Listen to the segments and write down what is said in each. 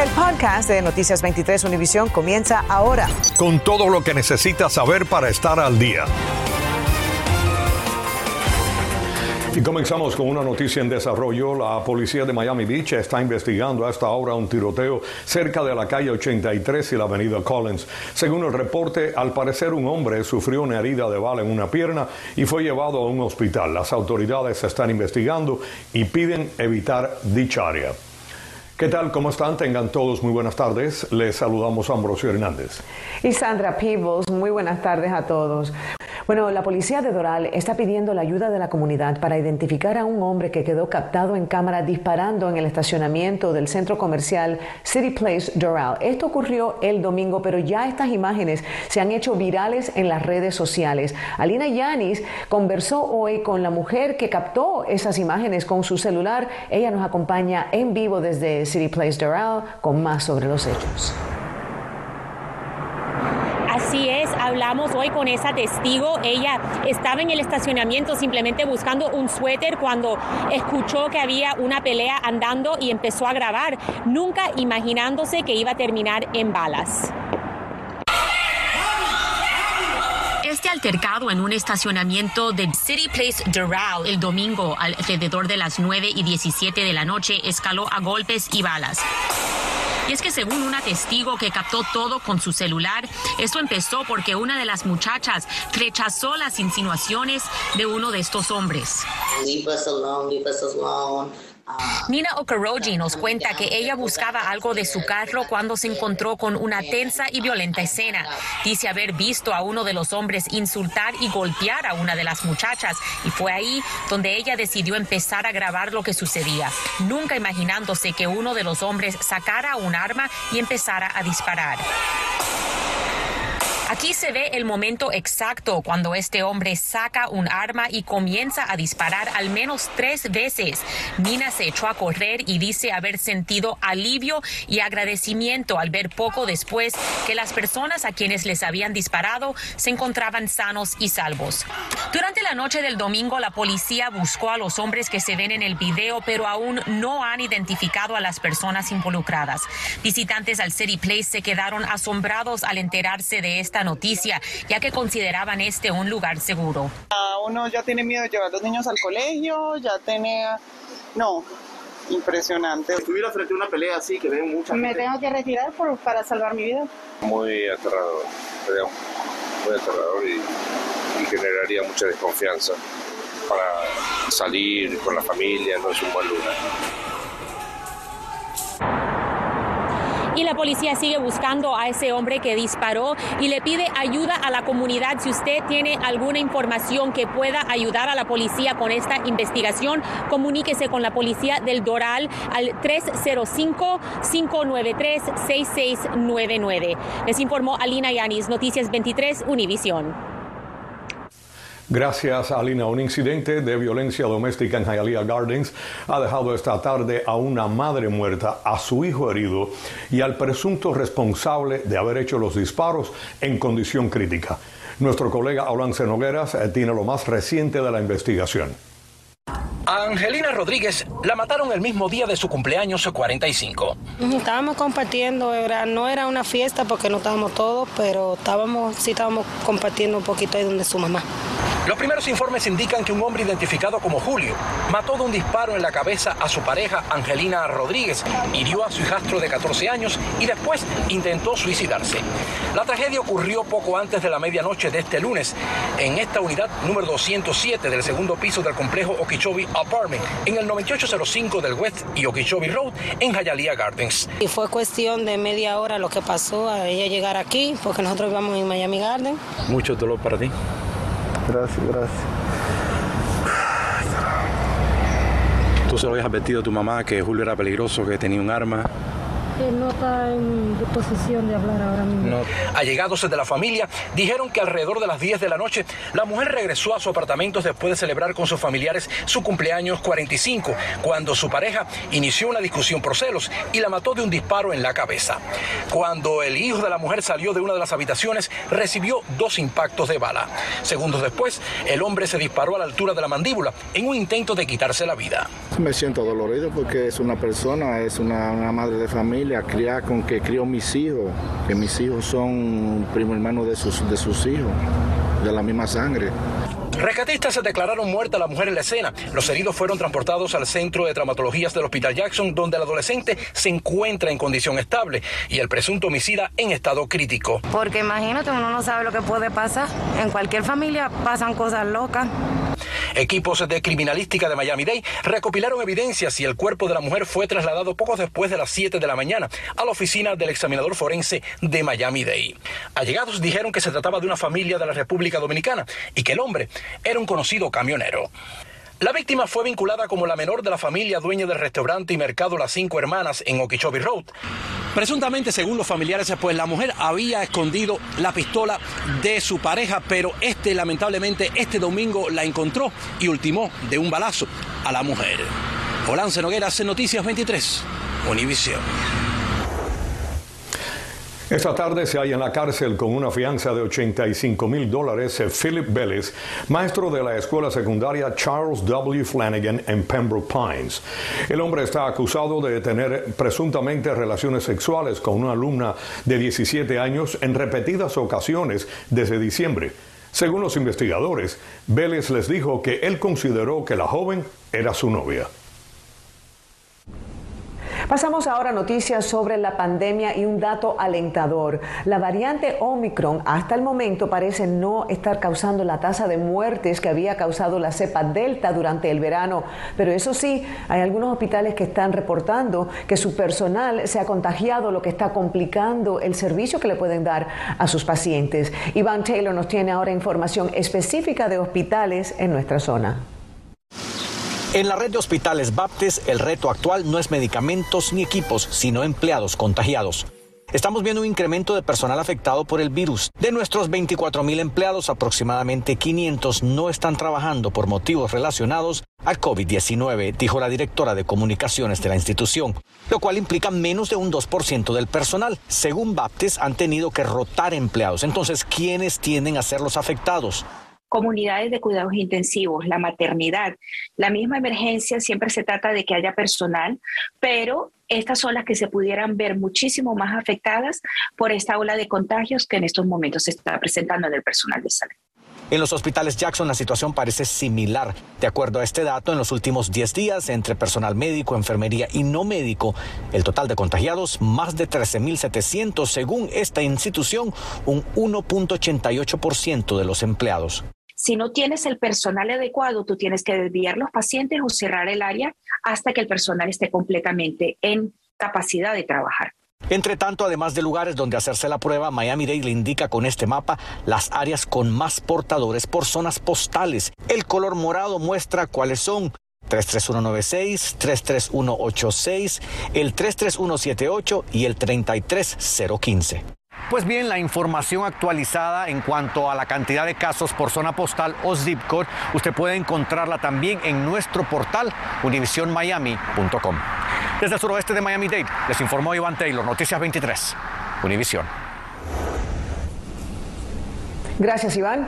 El podcast de Noticias 23 Univisión comienza ahora. Con todo lo que necesitas saber para estar al día. Y comenzamos con una noticia en desarrollo. La policía de Miami Beach está investigando hasta ahora un tiroteo cerca de la calle 83 y la avenida Collins. Según el reporte, al parecer un hombre sufrió una herida de bala en una pierna y fue llevado a un hospital. Las autoridades están investigando y piden evitar dicha área. ¿Qué tal? ¿Cómo están? Tengan todos muy buenas tardes. Les saludamos a Ambrosio Hernández. Y Sandra Peebles, muy buenas tardes a todos. Bueno, la policía de Doral está pidiendo la ayuda de la comunidad para identificar a un hombre que quedó captado en cámara disparando en el estacionamiento del centro comercial City Place Doral. Esto ocurrió el domingo, pero ya estas imágenes se han hecho virales en las redes sociales. Alina Yanis conversó hoy con la mujer que captó esas imágenes con su celular. Ella nos acompaña en vivo desde City Place Doral con más sobre los hechos. Así es, hablamos hoy con esa testigo. Ella estaba en el estacionamiento simplemente buscando un suéter cuando escuchó que había una pelea andando y empezó a grabar, nunca imaginándose que iba a terminar en balas. Este altercado en un estacionamiento de City Place Doral el domingo alrededor de las 9 y 17 de la noche escaló a golpes y balas. Y es que según una testigo que captó todo con su celular, esto empezó porque una de las muchachas rechazó las insinuaciones de uno de estos hombres. Nina Okoroji nos cuenta que ella buscaba algo de su carro cuando se encontró con una tensa y violenta escena. Dice haber visto a uno de los hombres insultar y golpear a una de las muchachas y fue ahí donde ella decidió empezar a grabar lo que sucedía, nunca imaginándose que uno de los hombres sacara un arma y empezara a disparar. Aquí se ve el momento exacto cuando este hombre saca un arma y comienza a disparar al menos tres veces. Nina se echó a correr y dice haber sentido alivio y agradecimiento al ver poco después que las personas a quienes les habían disparado se encontraban sanos y salvos. Durante la noche del domingo, la policía buscó a los hombres que se ven en el video, pero aún no han identificado a las personas involucradas. Visitantes al City Place se quedaron asombrados al enterarse de esta noticia, ya que consideraban este un lugar seguro. Uno ya tiene miedo de llevar a los niños al colegio, ya tiene... No, impresionante. Si estuviera frente a una pelea así, que ven mucha Me tengo que retirar por, para salvar mi vida. Muy aterrador, muy aterrador y, y generaría mucha desconfianza para salir con la familia, no es un buen lugar. Y la policía sigue buscando a ese hombre que disparó y le pide ayuda a la comunidad. Si usted tiene alguna información que pueda ayudar a la policía con esta investigación, comuníquese con la policía del Doral al 305-593-6699. Les informó Alina Yanis, Noticias 23, Univisión. Gracias, Alina. Un incidente de violencia doméstica en Hialeah Gardens ha dejado esta tarde a una madre muerta, a su hijo herido y al presunto responsable de haber hecho los disparos en condición crítica. Nuestro colega Olance Nogueras eh, tiene lo más reciente de la investigación. A Angelina Rodríguez la mataron el mismo día de su cumpleaños 45. Estábamos compartiendo, era, no era una fiesta porque no estábamos todos, pero estábamos, sí estábamos compartiendo un poquito ahí donde su mamá. Los primeros informes indican que un hombre identificado como Julio mató de un disparo en la cabeza a su pareja Angelina Rodríguez, hirió a su hijastro de 14 años y después intentó suicidarse. La tragedia ocurrió poco antes de la medianoche de este lunes en esta unidad número 207 del segundo piso del complejo Okeechobee Apartment en el 9805 del West y Okeechobee Road en Hialeah Gardens. Y fue cuestión de media hora lo que pasó a ella llegar aquí porque nosotros íbamos en Miami Garden. Mucho dolor para ti. Gracias, gracias. ¿Tú se lo habías advertido a tu mamá que Julio era peligroso, que tenía un arma? Él no está en posición de hablar ahora mismo. Allegados de la familia dijeron que alrededor de las 10 de la noche la mujer regresó a su apartamento después de celebrar con sus familiares su cumpleaños 45, cuando su pareja inició una discusión por celos y la mató de un disparo en la cabeza. Cuando el hijo de la mujer salió de una de las habitaciones, recibió dos impactos de bala. Segundos después, el hombre se disparó a la altura de la mandíbula en un intento de quitarse la vida. Me siento dolorido porque es una persona, es una, una madre de familia familia, criar con que crió mis hijos, que mis hijos son primo hermano de sus, de sus hijos, de la misma sangre. Rescatistas se declararon muerta la mujer en la escena. Los heridos fueron transportados al centro de traumatologías del Hospital Jackson, donde el adolescente se encuentra en condición estable y el presunto homicida en estado crítico. Porque imagínate, uno no sabe lo que puede pasar. En cualquier familia pasan cosas locas. Equipos de criminalística de Miami-Dade recopilaron evidencias y el cuerpo de la mujer fue trasladado poco después de las 7 de la mañana a la oficina del examinador forense de Miami-Dade. Allegados dijeron que se trataba de una familia de la República Dominicana y que el hombre era un conocido camionero. La víctima fue vinculada como la menor de la familia dueña del restaurante y mercado Las Cinco Hermanas en Okeechobee Road. Presuntamente, según los familiares, pues la mujer había escondido la pistola de su pareja, pero este lamentablemente este domingo la encontró y ultimó de un balazo a la mujer. Olance Noguera, hace Noticias 23, Univisión. Esta tarde se halla en la cárcel con una fianza de 85 mil dólares Philip Vélez, maestro de la escuela secundaria Charles W. Flanagan en Pembroke Pines. El hombre está acusado de tener presuntamente relaciones sexuales con una alumna de 17 años en repetidas ocasiones desde diciembre. Según los investigadores, Vélez les dijo que él consideró que la joven era su novia. Pasamos ahora a noticias sobre la pandemia y un dato alentador. La variante Omicron hasta el momento parece no estar causando la tasa de muertes que había causado la cepa Delta durante el verano, pero eso sí, hay algunos hospitales que están reportando que su personal se ha contagiado, lo que está complicando el servicio que le pueden dar a sus pacientes. Iván Taylor nos tiene ahora información específica de hospitales en nuestra zona. En la red de hospitales Baptist, el reto actual no es medicamentos ni equipos, sino empleados contagiados. Estamos viendo un incremento de personal afectado por el virus. De nuestros 24 mil empleados, aproximadamente 500 no están trabajando por motivos relacionados al COVID-19, dijo la directora de comunicaciones de la institución, lo cual implica menos de un 2% del personal. Según Baptist, han tenido que rotar empleados. Entonces, ¿quiénes tienden a ser los afectados? Comunidades de cuidados intensivos, la maternidad. La misma emergencia siempre se trata de que haya personal, pero estas son las que se pudieran ver muchísimo más afectadas por esta ola de contagios que en estos momentos se está presentando en el personal de salud. En los hospitales Jackson la situación parece similar. De acuerdo a este dato, en los últimos 10 días, entre personal médico, enfermería y no médico, el total de contagiados, más de 13.700, según esta institución, un 1.88% de los empleados. Si no tienes el personal adecuado, tú tienes que desviar los pacientes o cerrar el área hasta que el personal esté completamente en capacidad de trabajar. Entre tanto, además de lugares donde hacerse la prueba, Miami-Dade le indica con este mapa las áreas con más portadores por zonas postales. El color morado muestra cuáles son 33196, 33186, el 33178 y el 33015. Pues bien, la información actualizada en cuanto a la cantidad de casos por zona postal o zip code, usted puede encontrarla también en nuestro portal univisionmiami.com. Desde el suroeste de Miami-Dade, les informó Iván Taylor, Noticias 23, Univisión. Gracias, Iván.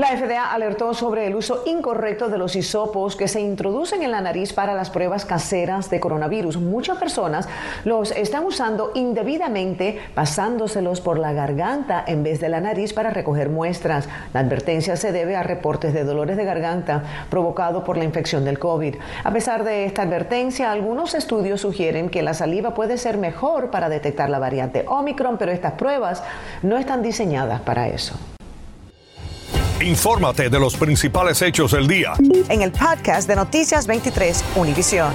La FDA alertó sobre el uso incorrecto de los hisopos que se introducen en la nariz para las pruebas caseras de coronavirus. Muchas personas los están usando indebidamente, pasándoselos por la garganta en vez de la nariz para recoger muestras. La advertencia se debe a reportes de dolores de garganta provocados por la infección del COVID. A pesar de esta advertencia, algunos estudios sugieren que la saliva puede ser mejor para detectar la variante Omicron, pero estas pruebas no están diseñadas para eso. Infórmate de los principales hechos del día. En el podcast de Noticias 23, Univisión.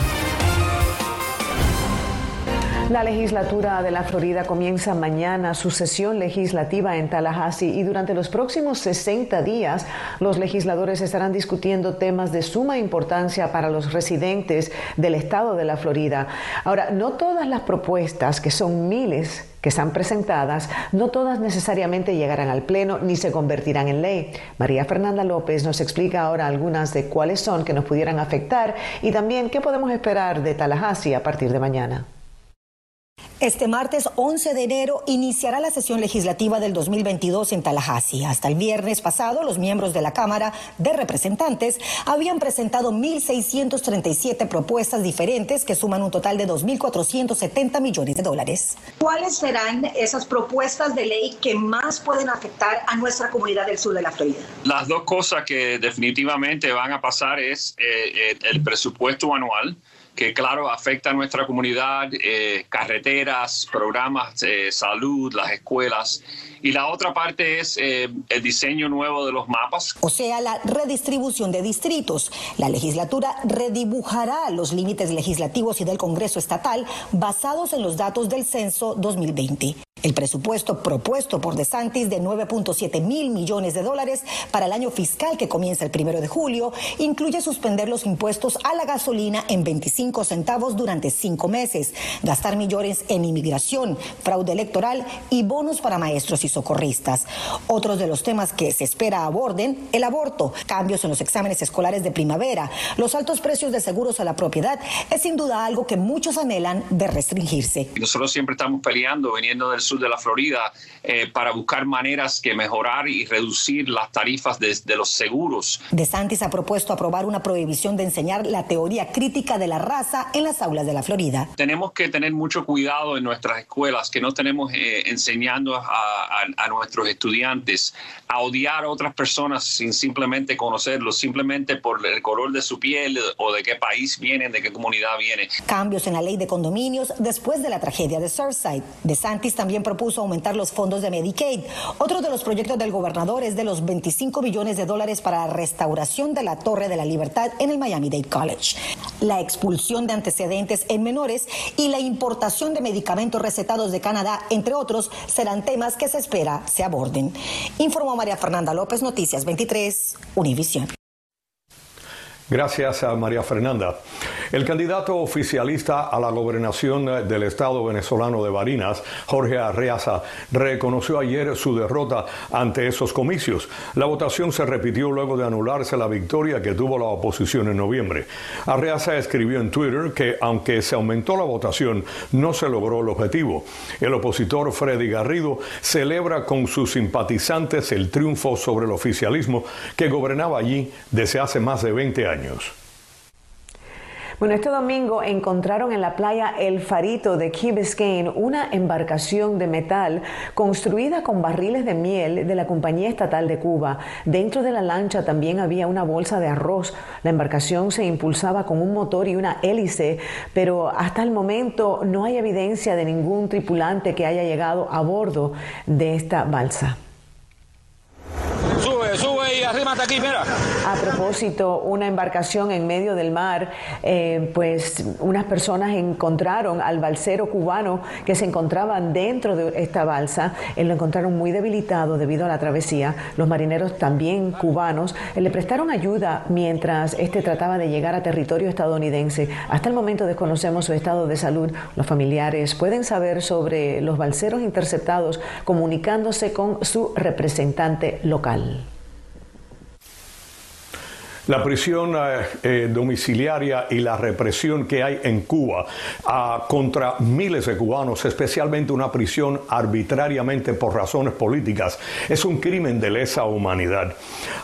La legislatura de la Florida comienza mañana su sesión legislativa en Tallahassee y durante los próximos 60 días los legisladores estarán discutiendo temas de suma importancia para los residentes del estado de la Florida. Ahora, no todas las propuestas, que son miles, que están presentadas, no todas necesariamente llegarán al Pleno ni se convertirán en ley. María Fernanda López nos explica ahora algunas de cuáles son que nos pudieran afectar y también qué podemos esperar de Tallahassee a partir de mañana. Este martes 11 de enero iniciará la sesión legislativa del 2022 en Tallahassee. Hasta el viernes pasado, los miembros de la Cámara de Representantes habían presentado 1.637 propuestas diferentes que suman un total de 2.470 millones de dólares. ¿Cuáles serán esas propuestas de ley que más pueden afectar a nuestra comunidad del sur de la Florida? Las dos cosas que definitivamente van a pasar es eh, eh, el presupuesto anual que claro afecta a nuestra comunidad, eh, carreteras, programas de salud, las escuelas. Y la otra parte es eh, el diseño nuevo de los mapas. O sea, la redistribución de distritos. La legislatura redibujará los límites legislativos y del Congreso estatal basados en los datos del censo 2020. El presupuesto propuesto por DeSantis de 9.7 mil millones de dólares para el año fiscal que comienza el primero de julio incluye suspender los impuestos a la gasolina en 25 centavos durante cinco meses, gastar millones en inmigración, fraude electoral y bonos para maestros y socorristas. Otros de los temas que se espera aborden, el aborto, cambios en los exámenes escolares de primavera, los altos precios de seguros a la propiedad, es sin duda algo que muchos anhelan de restringirse. Nosotros siempre estamos peleando, veniendo del sur de la Florida eh, para buscar maneras que mejorar y reducir las tarifas de, de los seguros. De Santis ha propuesto aprobar una prohibición de enseñar la teoría crítica de la raza en las aulas de la Florida. Tenemos que tener mucho cuidado en nuestras escuelas, que no tenemos eh, enseñando a, a, a, nuestros estudiantes a odiar a otras personas sin simplemente conocerlos, simplemente por el color de su piel o de qué país vienen, de qué comunidad vienen. Cambios en la ley de condominios después de la tragedia de Surfside. De Santis también propuso aumentar los fondos de Medicaid. Otro de los proyectos del gobernador es de los 25 millones de dólares para la restauración de la Torre de la Libertad en el Miami-Dade College, la expulsión de antecedentes en menores y la importación de medicamentos recetados de Canadá, entre otros, serán temas que se espera se aborden. Informó María Fernanda López, Noticias 23, Univisión. Gracias a María Fernanda. El candidato oficialista a la gobernación del Estado venezolano de Barinas, Jorge Arreaza, reconoció ayer su derrota ante esos comicios. La votación se repitió luego de anularse la victoria que tuvo la oposición en noviembre. Arreaza escribió en Twitter que aunque se aumentó la votación, no se logró el objetivo. El opositor Freddy Garrido celebra con sus simpatizantes el triunfo sobre el oficialismo que gobernaba allí desde hace más de 20 años. Bueno, este domingo encontraron en la playa El Farito de Key Biscayne una embarcación de metal construida con barriles de miel de la Compañía Estatal de Cuba. Dentro de la lancha también había una bolsa de arroz. La embarcación se impulsaba con un motor y una hélice, pero hasta el momento no hay evidencia de ningún tripulante que haya llegado a bordo de esta balsa. Sube, sube y arrímate aquí, mira. A propósito, una embarcación en medio del mar, eh, pues unas personas encontraron al balsero cubano que se encontraban dentro de esta balsa. Él lo encontraron muy debilitado debido a la travesía. Los marineros también cubanos eh, le prestaron ayuda mientras este trataba de llegar a territorio estadounidense. Hasta el momento desconocemos su estado de salud. Los familiares pueden saber sobre los balseros interceptados comunicándose con su representante local. La prisión eh, eh, domiciliaria y la represión que hay en Cuba ah, contra miles de cubanos, especialmente una prisión arbitrariamente por razones políticas, es un crimen de lesa humanidad,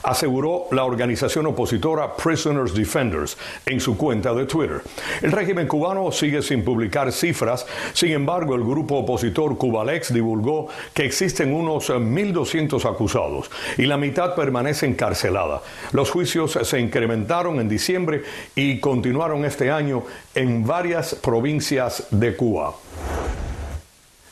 aseguró la organización opositora Prisoners Defenders en su cuenta de Twitter. El régimen cubano sigue sin publicar cifras, sin embargo el grupo opositor Cubalex divulgó que existen unos 1.200 acusados y la mitad permanece encarcelada. Los juicios se incrementaron en diciembre y continuaron este año en varias provincias de Cuba.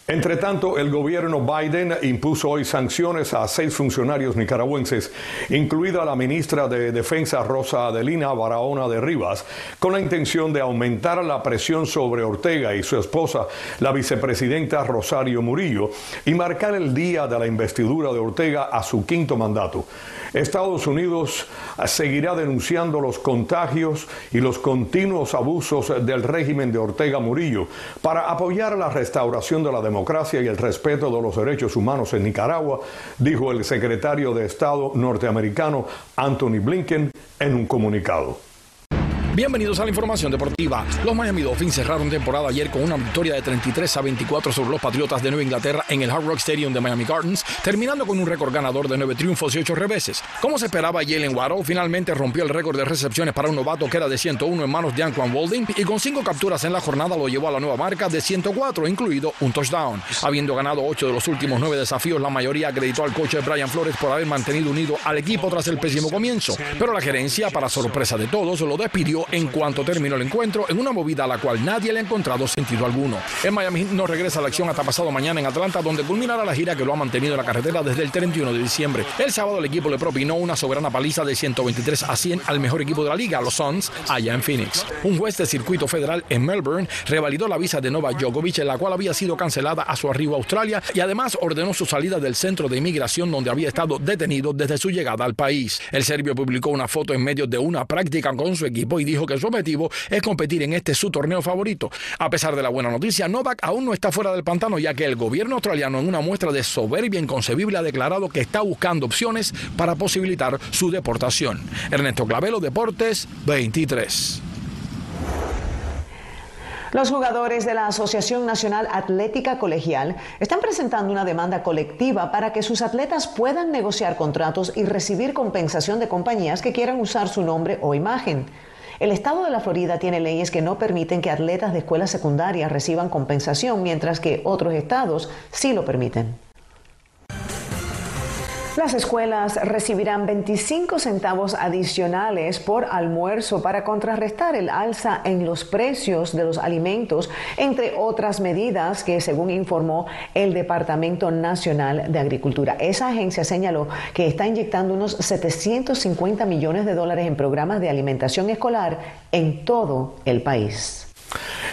Entre tanto, el gobierno Biden impuso hoy sanciones a seis funcionarios nicaragüenses, incluida la ministra de Defensa Rosa Adelina Barahona de Rivas, con la intención de aumentar la presión sobre Ortega y su esposa, la vicepresidenta Rosario Murillo, y marcar el día de la investidura de Ortega a su quinto mandato. Estados Unidos seguirá denunciando los contagios y los continuos abusos del régimen de Ortega Murillo para apoyar la restauración de la democracia y el respeto de los derechos humanos en Nicaragua, dijo el secretario de Estado norteamericano Anthony Blinken en un comunicado. Bienvenidos a la información deportiva. Los Miami Dolphins cerraron temporada ayer con una victoria de 33 a 24 sobre los Patriotas de Nueva Inglaterra en el Hard Rock Stadium de Miami Gardens, terminando con un récord ganador de 9 triunfos y 8 reveses. Como se esperaba, Jalen Waddle finalmente rompió el récord de recepciones para un novato que era de 101 en manos de Anquan Walding y con 5 capturas en la jornada lo llevó a la nueva marca de 104, incluido un touchdown. Habiendo ganado 8 de los últimos 9 desafíos, la mayoría acreditó al coche Brian Flores por haber mantenido unido al equipo tras el pésimo comienzo. Pero la gerencia, para sorpresa de todos, lo despidió en cuanto terminó el encuentro en una movida a la cual nadie le ha encontrado sentido alguno. En Miami no regresa a la acción hasta pasado mañana en Atlanta, donde culminará la gira que lo ha mantenido en la carretera desde el 31 de diciembre. El sábado el equipo le propinó una soberana paliza de 123 a 100 al mejor equipo de la liga, los Suns, allá en Phoenix. Un juez de circuito federal en Melbourne revalidó la visa de Nova Djokovic, la cual había sido cancelada a su arribo a Australia y además ordenó su salida del centro de inmigración donde había estado detenido desde su llegada al país. El serbio publicó una foto en medio de una práctica con su equipo y dijo que su objetivo es competir en este su torneo favorito. A pesar de la buena noticia, Novak aún no está fuera del pantano ya que el gobierno australiano en una muestra de soberbia inconcebible ha declarado que está buscando opciones para posibilitar su deportación. Ernesto Clavelo, Deportes 23. Los jugadores de la Asociación Nacional Atlética Colegial están presentando una demanda colectiva para que sus atletas puedan negociar contratos y recibir compensación de compañías que quieran usar su nombre o imagen. El estado de la Florida tiene leyes que no permiten que atletas de escuelas secundarias reciban compensación, mientras que otros estados sí lo permiten. Las escuelas recibirán 25 centavos adicionales por almuerzo para contrarrestar el alza en los precios de los alimentos, entre otras medidas que, según informó el Departamento Nacional de Agricultura. Esa agencia señaló que está inyectando unos 750 millones de dólares en programas de alimentación escolar en todo el país.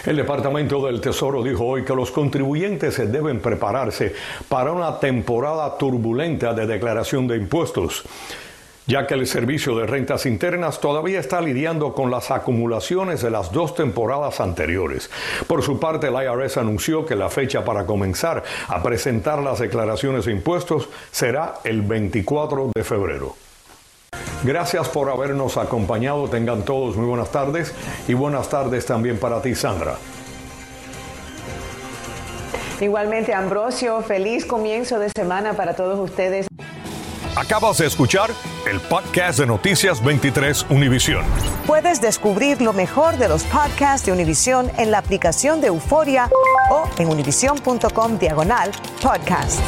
El Departamento del Tesoro dijo hoy que los contribuyentes deben prepararse para una temporada turbulenta de declaración de impuestos ya que el Servicio de Rentas Internas todavía está lidiando con las acumulaciones de las dos temporadas anteriores. Por su parte, el IRS anunció que la fecha para comenzar a presentar las declaraciones de impuestos será el 24 de febrero. Gracias por habernos acompañado. Tengan todos muy buenas tardes y buenas tardes también para ti, Sandra. Igualmente, Ambrosio, feliz comienzo de semana para todos ustedes. Acabas de escuchar el podcast de Noticias 23 Univisión. Puedes descubrir lo mejor de los podcasts de Univisión en la aplicación de Euforia o en univision.com diagonal podcasts.